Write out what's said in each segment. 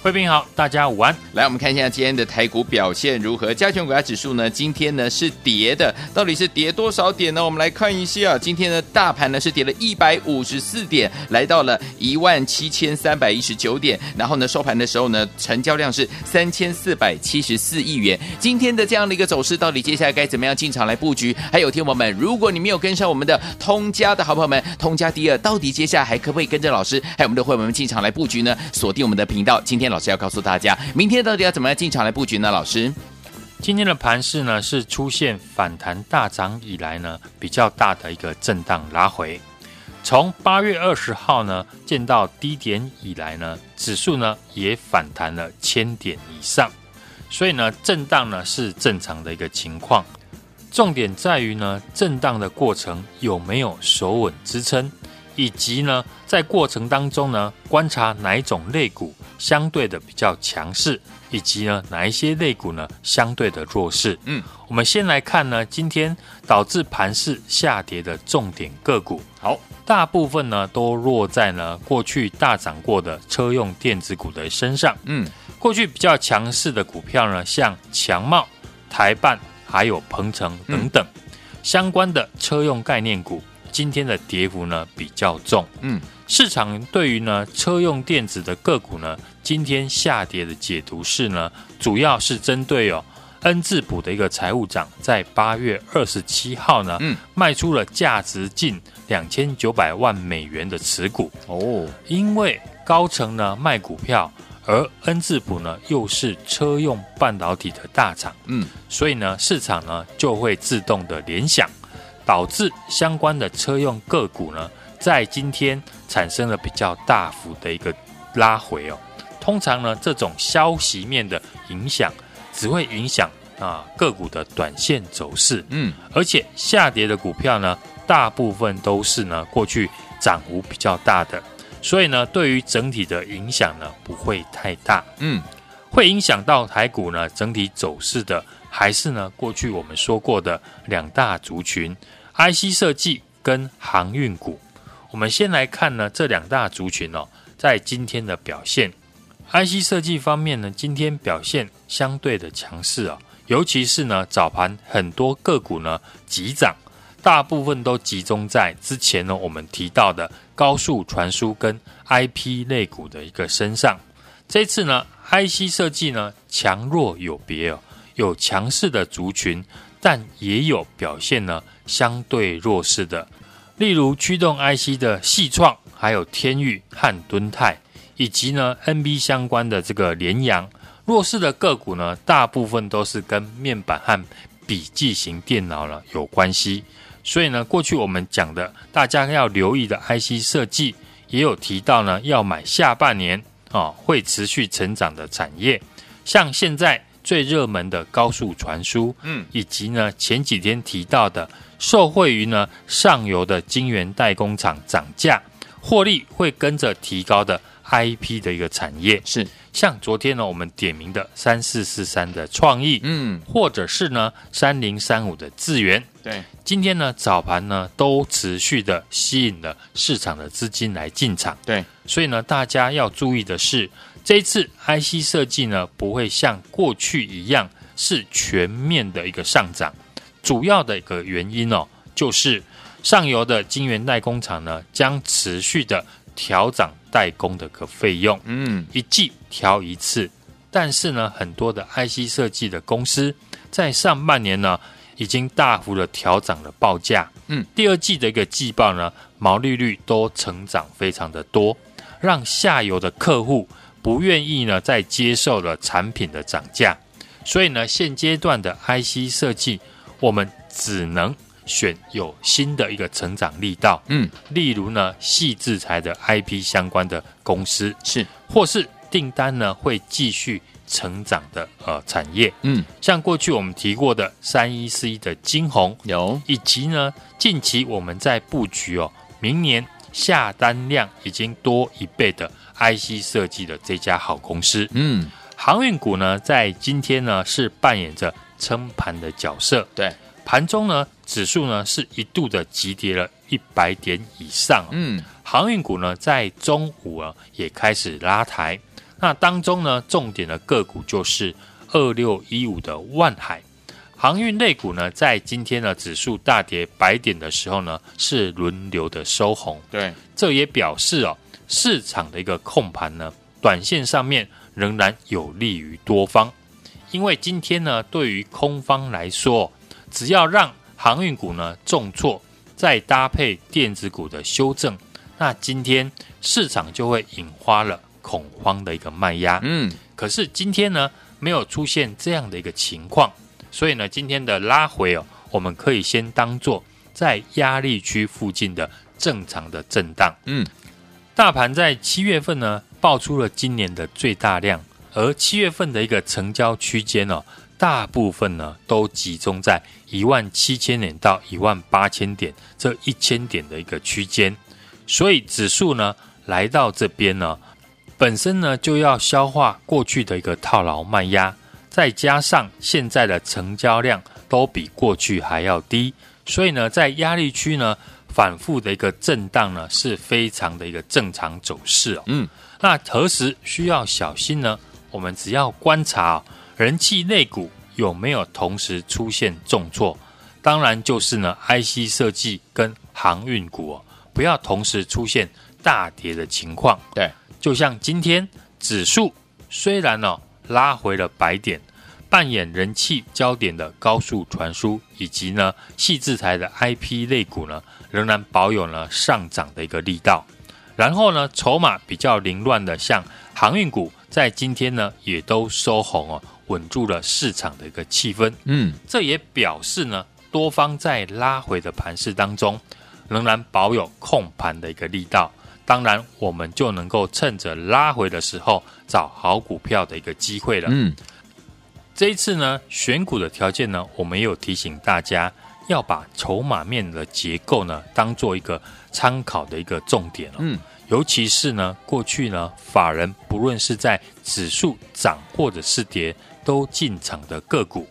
贵宾好，大家午安。来，我们看一下今天的台股表现如何？加权股价指数呢？今天呢是跌的，到底是跌多少点呢？我们来看一下，今天的大盘呢是跌了一百五十四点，来到了一万七千三百一十九点。然后呢，收盘的时候呢，成交量是三千四百七十四亿元。今天的这样的一个走势，到底接下来该怎么样进场来布局？还有，听友们，如果你没有跟上我们的通家的好朋友们，通家第二，到底接下来还可不可以跟着老师，还有我们的会员们进场来布局呢？锁定我们的频道，今天。老师要告诉大家，明天到底要怎么样进场来布局呢？老师，今天的盘势呢是出现反弹大涨以来呢比较大的一个震荡拉回。从八月二十号呢见到低点以来呢，指数呢也反弹了千点以上，所以呢震荡呢是正常的一个情况。重点在于呢震荡的过程有没有守稳支撑。以及呢，在过程当中呢，观察哪一种类股相对的比较强势，以及呢，哪一些类股呢相对的弱势。嗯，我们先来看呢，今天导致盘势下跌的重点个股。好，大部分呢都落在呢过去大涨过的车用电子股的身上。嗯，过去比较强势的股票呢，像强茂、台半还有鹏程等等、嗯、相关的车用概念股。今天的跌幅呢比较重，嗯，市场对于呢车用电子的个股呢，今天下跌的解读是呢，主要是针对哦恩智浦的一个财务长在八月二十七号呢，嗯，卖出了价值近两千九百万美元的持股。哦，因为高层呢卖股票，而恩智浦呢又是车用半导体的大厂，嗯，所以呢市场呢就会自动的联想。导致相关的车用个股呢，在今天产生了比较大幅的一个拉回哦。通常呢，这种消息面的影响只会影响啊个股的短线走势，嗯，而且下跌的股票呢，大部分都是呢过去涨幅比较大的，所以呢，对于整体的影响呢不会太大，嗯，会影响到台股呢整体走势的，还是呢过去我们说过的两大族群。IC 设计跟航运股，我们先来看呢这两大族群哦，在今天的表现。IC 设计方面呢，今天表现相对的强势啊，尤其是呢早盘很多个股呢急涨，大部分都集中在之前呢我们提到的高速传输跟 IP 类股的一个身上。这次呢 IC 设计呢强弱有别哦，有强势的族群。但也有表现呢相对弱势的，例如驱动 IC 的系创，还有天钰和敦泰，以及呢 NB 相关的这个联阳，弱势的个股呢，大部分都是跟面板和笔记型电脑呢有关系。所以呢，过去我们讲的大家要留意的 IC 设计，也有提到呢要买下半年啊、会持续成长的产业，像现在。最热门的高速传输，嗯，以及呢前几天提到的受惠于呢上游的晶圆代工厂涨价，获利会跟着提高的 IP 的一个产业，是。像昨天呢我们点名的三四四三的创意，嗯，或者是呢三零三五的智源，对，今天呢早盘呢都持续的吸引了市场的资金来进场，对，所以呢大家要注意的是。这一次 IC 设计呢，不会像过去一样是全面的一个上涨，主要的一个原因哦，就是上游的晶圆代工厂呢，将持续的调涨代工的个费用，嗯，一季调一次，但是呢，很多的 IC 设计的公司在上半年呢，已经大幅的调涨了报价，嗯，第二季的一个季报呢，毛利率都成长非常的多，让下游的客户。不愿意呢，再接受了产品的涨价，所以呢，现阶段的 IC 设计我们只能选有新的一个成长力道，嗯，例如呢，细制材的 IP 相关的公司。是，或是订单呢会继续成长的呃产业，嗯，像过去我们提过的三一四一的金红，有，以及呢近期我们在布局哦，明年下单量已经多一倍的 IC 设计的这家好公司，嗯，航运股呢在今天呢是扮演着撑盘的角色，对。盘中呢，指数呢是一度的急跌了一百点以上。嗯，航运股呢在中午啊也开始拉抬。那当中呢，重点的个股就是二六一五的万海航运类股呢，在今天的指数大跌百点的时候呢，是轮流的收红。对，这也表示哦，市场的一个控盘呢，短线上面仍然有利于多方。因为今天呢，对于空方来说，只要让航运股呢重挫，再搭配电子股的修正，那今天市场就会引发了恐慌的一个卖压。嗯，可是今天呢没有出现这样的一个情况，所以呢今天的拉回哦，我们可以先当做在压力区附近的正常的震荡。嗯，大盘在七月份呢爆出了今年的最大量，而七月份的一个成交区间哦。大部分呢都集中在一万七千点到一万八千点这一千点的一个区间，所以指数呢来到这边呢，本身呢就要消化过去的一个套牢卖压，再加上现在的成交量都比过去还要低，所以呢在压力区呢反复的一个震荡呢是非常的一个正常走势哦。嗯，那何时需要小心呢？我们只要观察哦。人气类股有没有同时出现重挫？当然就是呢，IC 设计跟航运股哦，不要同时出现大跌的情况。对，就像今天指数虽然呢、哦、拉回了百点，扮演人气焦点的高速传输以及呢矽智财的 IP 类股呢，仍然保有呢上涨的一个力道。然后呢，筹码比较凌乱的像航运股，在今天呢也都收红哦。稳住了市场的一个气氛，嗯，这也表示呢，多方在拉回的盘势当中，仍然保有控盘的一个力道。当然，我们就能够趁着拉回的时候找好股票的一个机会了。嗯，这一次呢，选股的条件呢，我们也有提醒大家要把筹码面的结构呢，当做一个参考的一个重点哦。嗯。尤其是呢，过去呢，法人不论是在指数涨或者是跌，都进场的个股，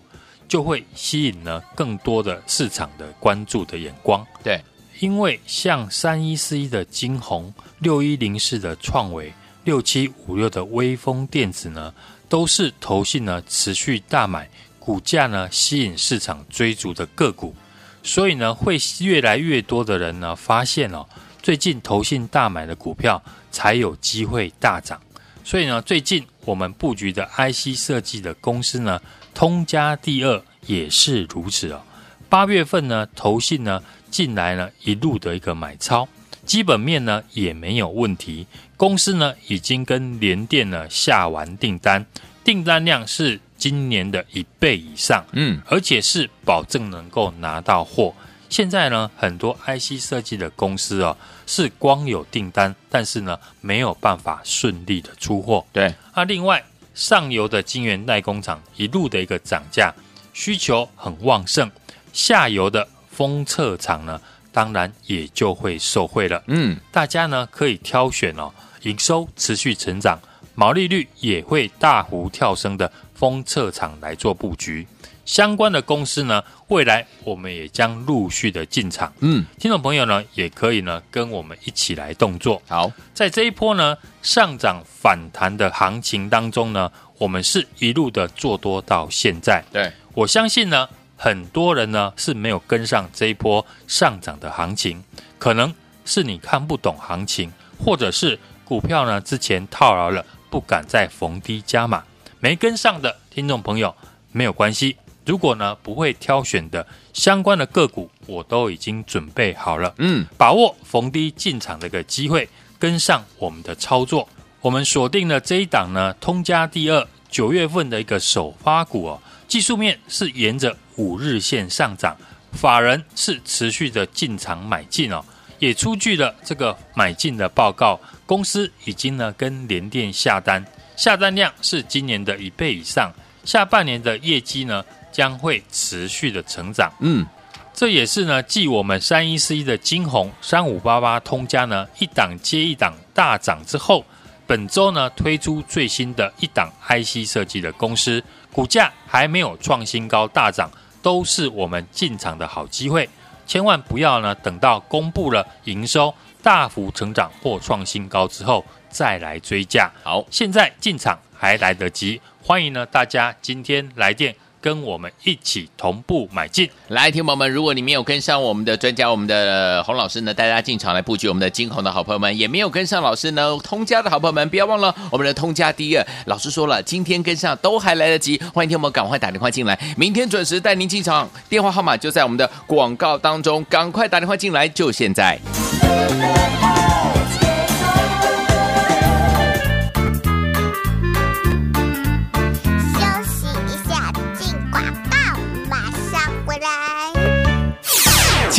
就会吸引呢更多的市场的关注的眼光。对，因为像三一四一的金宏、六一零四的创维、六七五六的微风电子呢，都是投信呢持续大买，股价呢吸引市场追逐的个股，所以呢，会越来越多的人呢发现哦。最近投信大买的股票才有机会大涨，所以呢，最近我们布局的 IC 设计的公司呢，通家第二也是如此哦。八月份呢，投信呢进来呢一路的一个买超，基本面呢也没有问题，公司呢已经跟联电呢下完订单，订单量是今年的一倍以上，嗯，而且是保证能够拿到货。现在呢，很多 IC 设计的公司哦，是光有订单，但是呢，没有办法顺利的出货。对，那另外上游的晶圆代工厂一路的一个涨价，需求很旺盛，下游的封测厂呢，当然也就会受惠了。嗯，大家呢可以挑选哦，营收持续成长，毛利率也会大幅跳升的封测厂来做布局。相关的公司呢，未来我们也将陆续的进场。嗯，听众朋友呢，也可以呢跟我们一起来动作。好，在这一波呢上涨反弹的行情当中呢，我们是一路的做多到现在。对，我相信呢，很多人呢是没有跟上这一波上涨的行情，可能是你看不懂行情，或者是股票呢之前套牢了，不敢再逢低加码，没跟上的听众朋友没有关系。如果呢不会挑选的相关的个股，我都已经准备好了。嗯，把握逢低进场的一个机会，跟上我们的操作。我们锁定了这一档呢，通家第二九月份的一个首发股哦，技术面是沿着五日线上涨，法人是持续的进场买进哦，也出具了这个买进的报告。公司已经呢跟联电下单，下单量是今年的一倍以上，下半年的业绩呢将会持续的成长。嗯，这也是呢继我们三一四一的金红、三五八八通家呢一档接一档大涨之后。本周呢推出最新的一档 IC 设计的公司，股价还没有创新高大涨，都是我们进场的好机会。千万不要呢等到公布了营收大幅成长或创新高之后再来追价。好，现在进场还来得及，欢迎呢大家今天来电。跟我们一起同步买进，来，听朋友们，如果你没有跟上我们的专家，我们的洪老师呢，带大家进场来布局我们的晶宏的好朋友们，也没有跟上老师呢，通家的好朋友们，不要忘了我们的通家第二。老师说了，今天跟上都还来得及，欢迎听友们赶快打电话进来，明天准时带您进场，电话号码就在我们的广告当中，赶快打电话进来，就现在。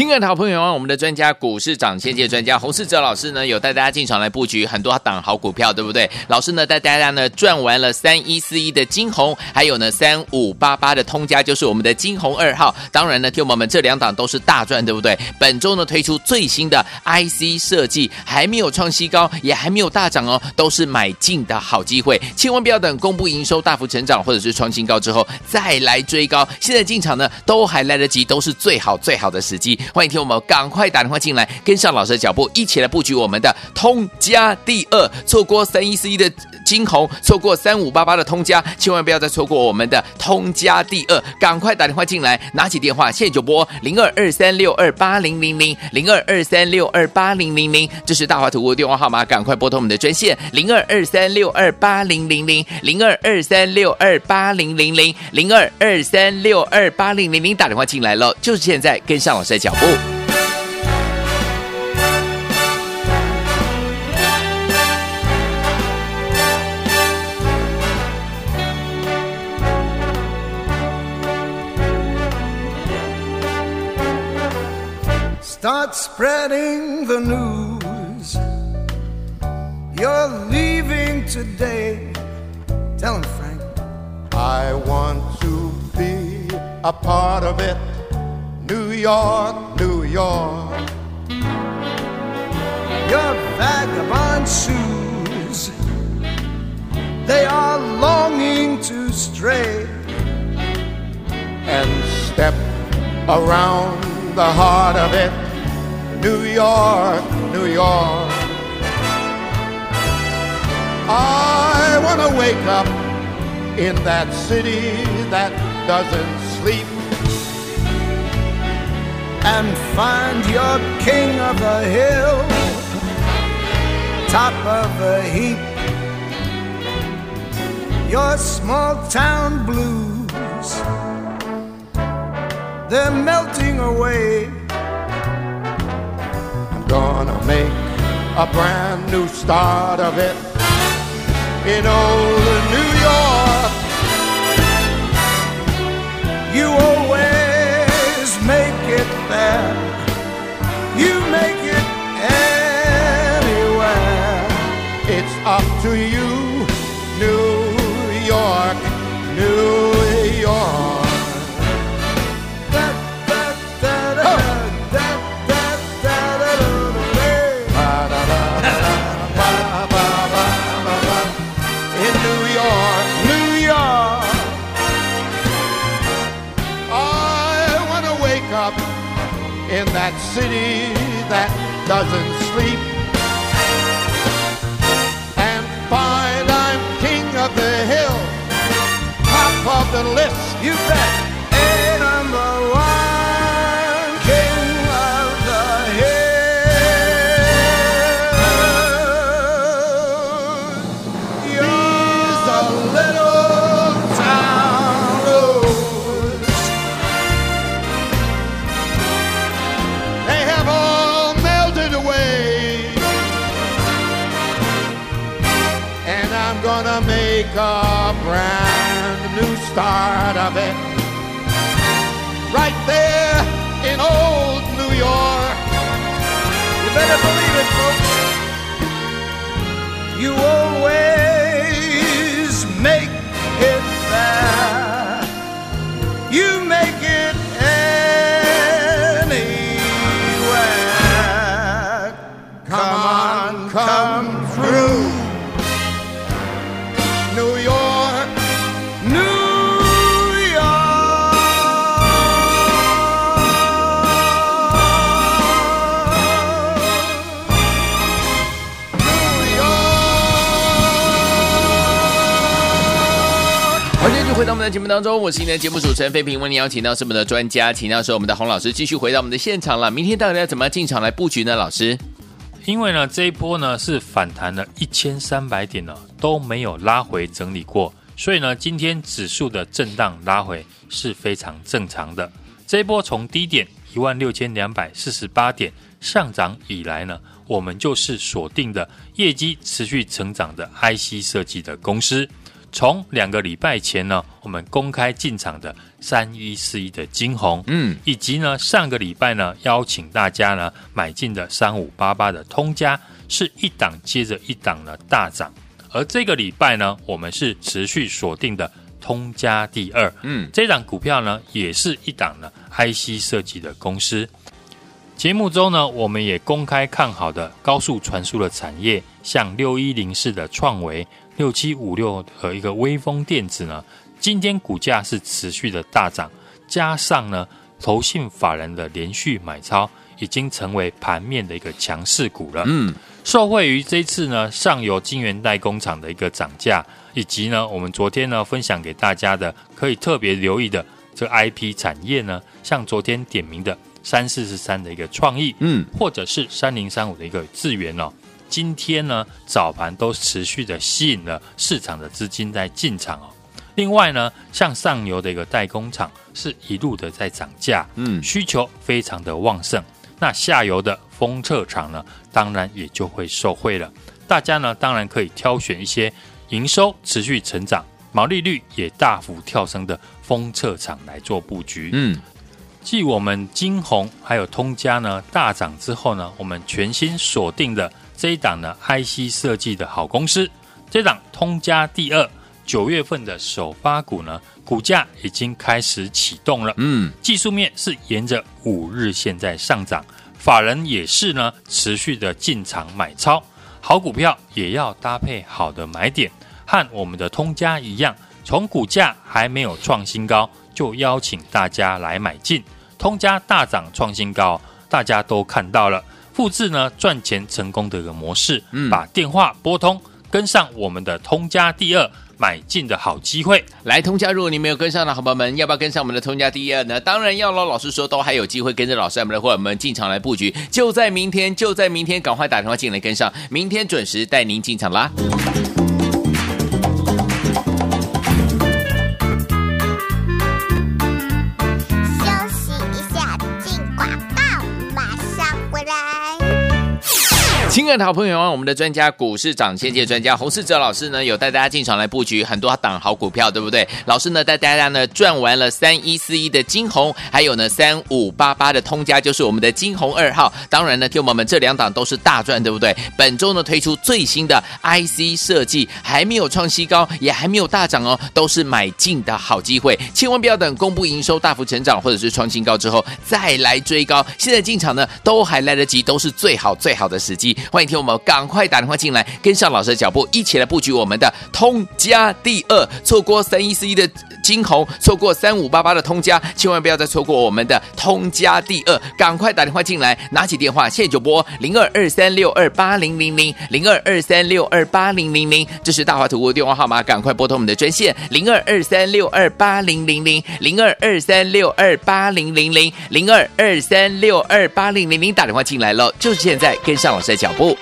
亲爱的好朋友啊，我们的专家股市涨先界专家洪世哲老师呢，有带大家进场来布局很多档好股票，对不对？老师呢带大家呢赚完了三一四一的晶宏，还有呢三五八八的通家，就是我们的晶宏二号。当然呢，听友们这两档都是大赚，对不对？本周呢推出最新的 IC 设计，还没有创新高，也还没有大涨哦，都是买进的好机会，千万不要等公布营收大幅成长或者是创新高之后再来追高。现在进场呢都还来得及，都是最好最好的时机。欢迎听我们赶快打电话进来，跟上老师的脚步，一起来布局我们的通家第二。错过三一四一的晶宏，错过三五八八的通家，千万不要再错过我们的通家第二。赶快打电话进来，拿起电话现在就拨零二二三六二八零零零零二二三六二八零零零，这是大华图的电话号码，赶快拨通我们的专线零二二三六二八零零零零二二三六二八零零零零二二三六二八零零零，打电话进来了，就是现在，跟上老师的脚步。Start spreading the news. You're leaving today. Tell him, Frank. I want to be a part of it. New York, New York. Your vagabond shoes. They are longing to stray and step around the heart of it. New York, New York. I want to wake up in that city that doesn't sleep and find your king of the hill, top of the heap. Your small town blues, they're melting away I'm gonna make a brand new start of it in old New York. You to you, New York, New York. Oh. In New York, New York, I want to wake up in that city that doesn't sleep. the lips, you bet. start of it. Right there in old New York. You better believe it, folks. You always make it there. You make it anywhere. Come on, come through. 的节目当中，我是今天的节目主持人费平，为您邀请到是我们的专家，请到是我们的洪老师，继续回到我们的现场了。明天到底要怎么样进场来布局呢？老师，因为呢这一波呢是反弹了一千三百点呢都没有拉回整理过，所以呢今天指数的震荡拉回是非常正常的。这一波从低点一万六千两百四十八点上涨以来呢，我们就是锁定的业绩持续成长的 IC 设计的公司。从两个礼拜前呢，我们公开进场的三一四一的金红，嗯，以及呢上个礼拜呢邀请大家呢买进的三五八八的通家，是一档接着一档的大涨。而这个礼拜呢，我们是持续锁定的通家第二，嗯，这档股票呢也是一档呢 IC 设计的公司。节目中呢，我们也公开看好的高速传输的产业，像六一零四的创惟。六七五六和一个微风电子呢，今天股价是持续的大涨，加上呢，投信法人的连续买超，已经成为盘面的一个强势股了。嗯，受惠于这次呢上游晶圆代工厂的一个涨价，以及呢我们昨天呢分享给大家的可以特别留意的这个 IP 产业呢，像昨天点名的三四四三的一个创意，嗯，或者是三零三五的一个智源哦。今天呢，早盘都持续的吸引了市场的资金在进场哦。另外呢，像上游的一个代工厂是一路的在涨价，嗯，需求非常的旺盛。那下游的封测厂呢，当然也就会受惠了。大家呢，当然可以挑选一些营收持续成长、毛利率也大幅跳升的封测厂来做布局。嗯，继我们金红还有通家呢大涨之后呢，我们全新锁定的。这一档呢，IC 设计的好公司，这档通家第二九月份的首发股呢，股价已经开始启动了。嗯，技术面是沿着五日线在上涨，法人也是呢持续的进场买超。好股票也要搭配好的买点，和我们的通家一样，从股价还没有创新高，就邀请大家来买进。通家大涨创新高，大家都看到了。复制呢赚钱成功的一个模式，嗯，把电话拨通，跟上我们的通家第二买进的好机会。来通家，如果你没有跟上的好朋友们，要不要跟上我们的通家第二呢？当然要喽。老师说都还有机会跟着老师我们的伙伴们进场来布局，就在明天，就在明天，赶快打电话进来跟上，明天准时带您进场啦。亲爱的好朋友，我们的专家股市长先界专家洪世哲老师呢，有带大家进场来布局很多档好股票，对不对？老师呢带大家呢赚完了三一四一的晶宏，还有呢三五八八的通家，就是我们的晶宏二号。当然呢，听我们这两档都是大赚，对不对？本周呢推出最新的 IC 设计，还没有创新高，也还没有大涨哦，都是买进的好机会，千万不要等公布营收大幅成长或者是创新高之后再来追高。现在进场呢都还来得及，都是最好最好的时机。欢迎听我们赶快打电话进来，跟上老师的脚步，一起来布局我们的通家第二。错过三一四一的晶宏，错过三五八八的通家，千万不要再错过我们的通家第二。赶快打电话进来，拿起电话现在就拨零二二三六二八零零零零二二三六二八零零零，这是大华图的电话号码，赶快拨通我们的专线零二二三六二八零零零零二二三六二八零零零零二二三六二八零零零，打电话进来了，就是现在，跟上老师的脚步。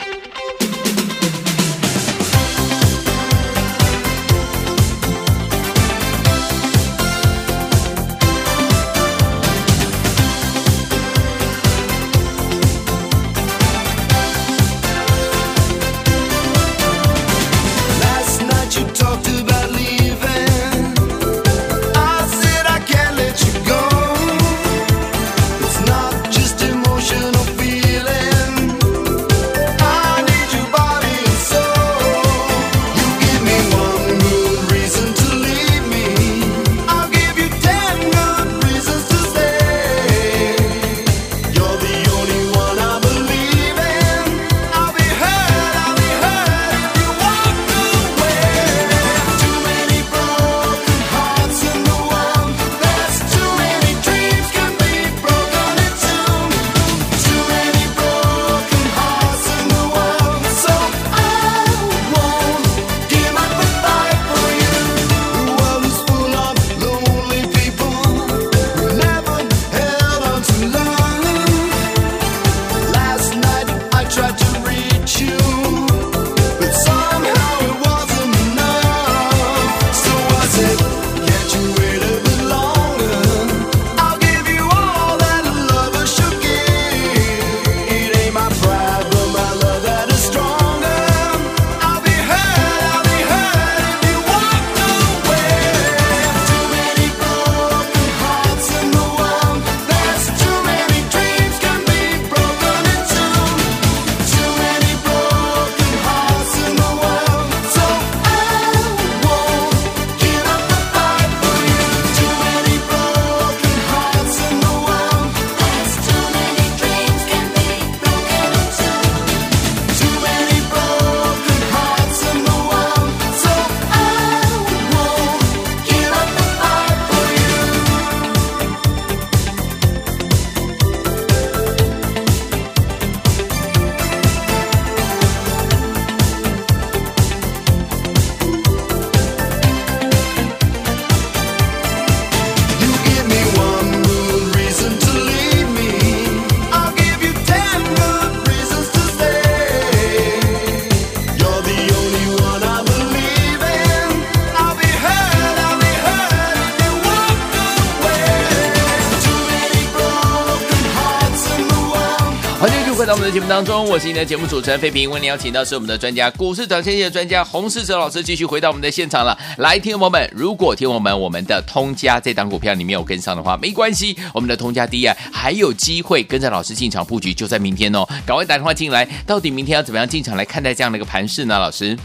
当中，我是你的节目主持人费平。为您邀请到是我们的专家，股市涨先机的专家洪世哲老师，继续回到我们的现场了。来，听众朋友们，如果听我们我们的通家这档股票你没有跟上的话，没关系，我们的通家第一还有机会跟着老师进场布局，就在明天哦。赶快打电话进来，到底明天要怎么样进场来看待这样的一个盘势呢？老师，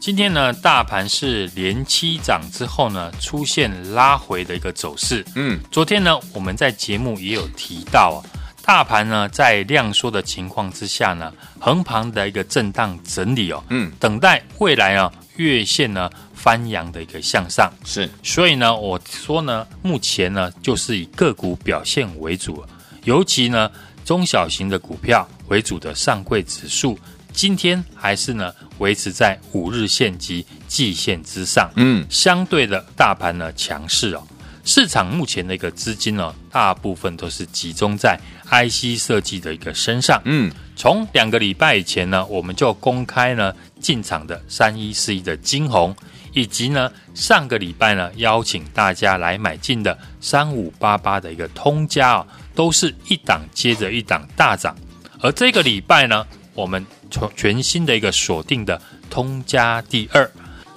今天呢，大盘是连七涨之后呢，出现拉回的一个走势。嗯，昨天呢，我们在节目也有提到啊。大盘呢，在量缩的情况之下呢，横盘的一个震荡整理哦，嗯，等待未来啊月线呢翻扬的一个向上。是，所以呢，我说呢，目前呢就是以个股表现为主，尤其呢中小型的股票为主的上柜指数，今天还是呢维持在五日线及季线之上，嗯，相对的大盘呢强势哦。市场目前的一个资金呢，大部分都是集中在 IC 设计的一个身上。嗯，从两个礼拜以前呢，我们就公开呢进场的三一四一的晶宏，以及呢上个礼拜呢邀请大家来买进的三五八八的一个通家啊，都是一档接着一档大涨。而这个礼拜呢，我们从全新的一个锁定的通家第二，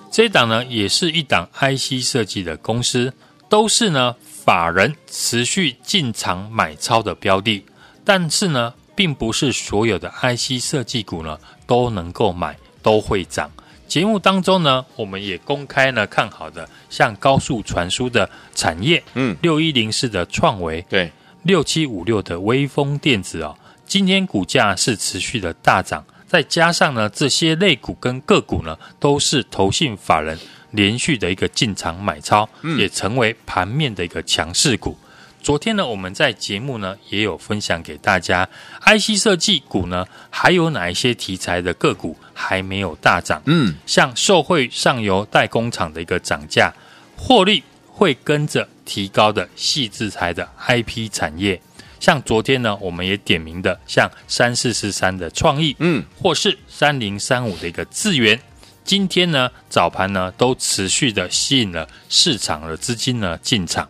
这一档呢也是一档 IC 设计的公司。都是呢，法人持续进场买超的标的，但是呢，并不是所有的 IC 设计股呢都能够买，都会涨。节目当中呢，我们也公开呢看好的，像高速传输的产业，嗯，六一零四的创维，对，六七五六的微风电子哦，今天股价是持续的大涨，再加上呢，这些类股跟个股呢，都是投信法人。连续的一个进场买超，也成为盘面的一个强势股。昨天呢，我们在节目呢也有分享给大家，IC 设计股呢还有哪一些题材的个股还没有大涨？嗯，像受惠上游代工厂的一个涨价，获利会跟着提高的细制材的 IP 产业，像昨天呢我们也点名的，像三四四三的创意，嗯，或是三零三五的一个智原。今天呢，早盘呢都持续的吸引了市场的资金呢进场。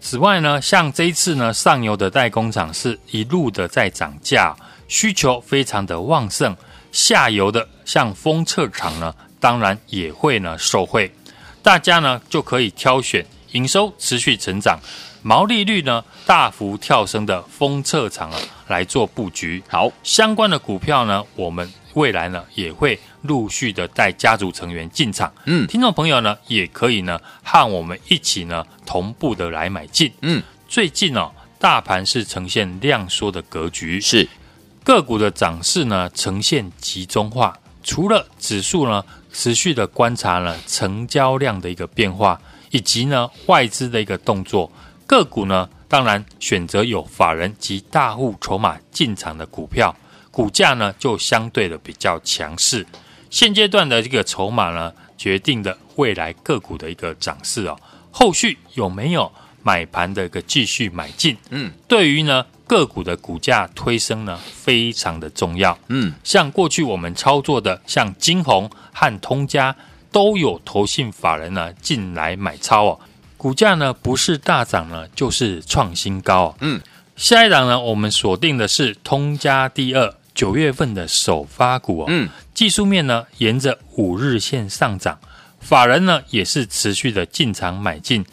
此外呢，像这一次呢，上游的代工厂是一路的在涨价，需求非常的旺盛。下游的像封测厂呢，当然也会呢受惠。大家呢就可以挑选营收持续成长、毛利率呢大幅跳升的封测厂啊来做布局。好，相关的股票呢，我们未来呢也会。陆续的带家族成员进场，嗯，听众朋友呢也可以呢和我们一起呢同步的来买进，嗯，最近哦大盘是呈现量缩的格局，是。个股的涨势呢呈现集中化，除了指数呢持续的观察了成交量的一个变化，以及呢外资的一个动作，个股呢当然选择有法人及大户筹码进场的股票，股价呢就相对的比较强势。现阶段的这个筹码呢，决定的未来个股的一个涨势哦。后续有没有买盘的一个继续买进？嗯，对于呢个股的股价推升呢，非常的重要。嗯，像过去我们操作的，像金红和通家，都有投信法人呢进来买超哦。股价呢不是大涨呢，就是创新高哦。嗯，下一档呢，我们锁定的是通家第二。九月份的首发股哦，嗯，技术面呢沿着五日线上涨，法人呢也是持续的进场买进，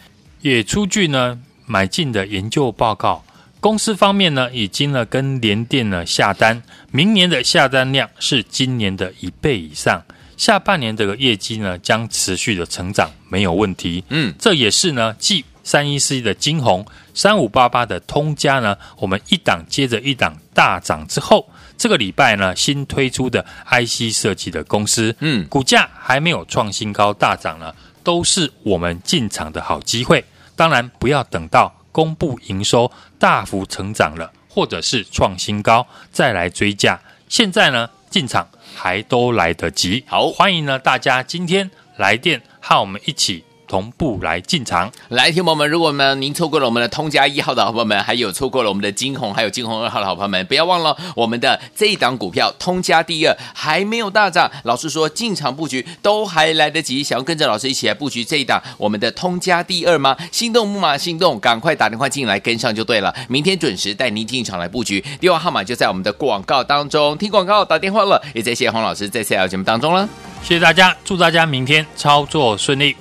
也出具呢买进的研究报告。公司方面呢已经呢跟联电呢下单，明年的下单量是今年的一倍以上，下半年这个业绩呢将持续的成长，没有问题。嗯，这也是呢继三一四一的金红、三五八八的通家呢，我们一档接着一档大涨之后。这个礼拜呢，新推出的 IC 设计的公司，嗯，股价还没有创新高大涨呢，都是我们进场的好机会。当然，不要等到公布营收大幅成长了，或者是创新高再来追价。现在呢，进场还都来得及。好，欢迎呢大家今天来电和我们一起同步来进场。来，听友们，如果呢您错过了我们的通家一号的好朋友们，还有错过了我们的金红，还有金红二号的好朋友们，不要忘了我们的这一档股票通家第二还没有大涨。老师说进场布局都还来得及，想要跟着老师一起来布局这一档我们的通家第二吗？心动木马心动，赶快打电话进来跟上就对了。明天准时带您进场来布局，电话号码就在我们的广告当中。听广告打电话了，也在谢谢洪老师在这条节目当中了。谢谢大家，祝大家明天操作顺利。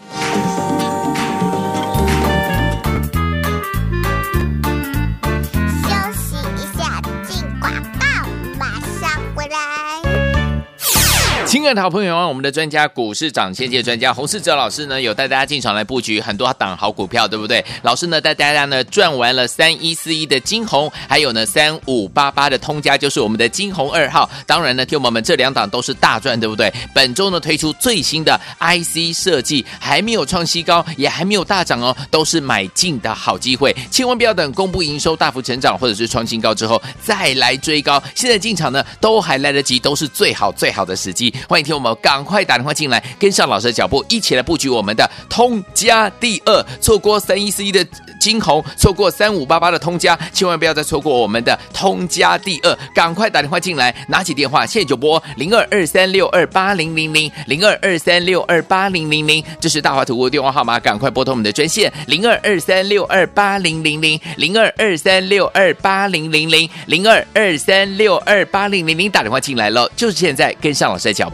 亲爱的好朋友啊，我们的专家股市涨先机专家洪世哲老师呢，有带大家进场来布局很多档好股票，对不对？老师呢带大家呢赚完了三一四一的金红，还有呢三五八八的通家，就是我们的金红二号。当然呢，听我们这两档都是大赚，对不对？本周呢推出最新的 IC 设计，还没有创新高，也还没有大涨哦，都是买进的好机会，千万不要等公布营收大幅成长或者是创新高之后再来追高。现在进场呢都还来得及，都是最好最好的时机。欢迎听我们赶快打电话进来，跟上老师的脚步，一起来布局我们的通家第二。错过三一四一的金红，错过三五八八的通家，千万不要再错过我们的通家第二。赶快打电话进来，拿起电话现在就拨零二二三六二八零零零零二二三六二八零零零，这是大华图的电话号码，赶快拨通我们的专线零二二三六二八零零零零二二三六二八零零零零二二三六二八零零零，打电话进来了，就是现在，跟上老师的脚步。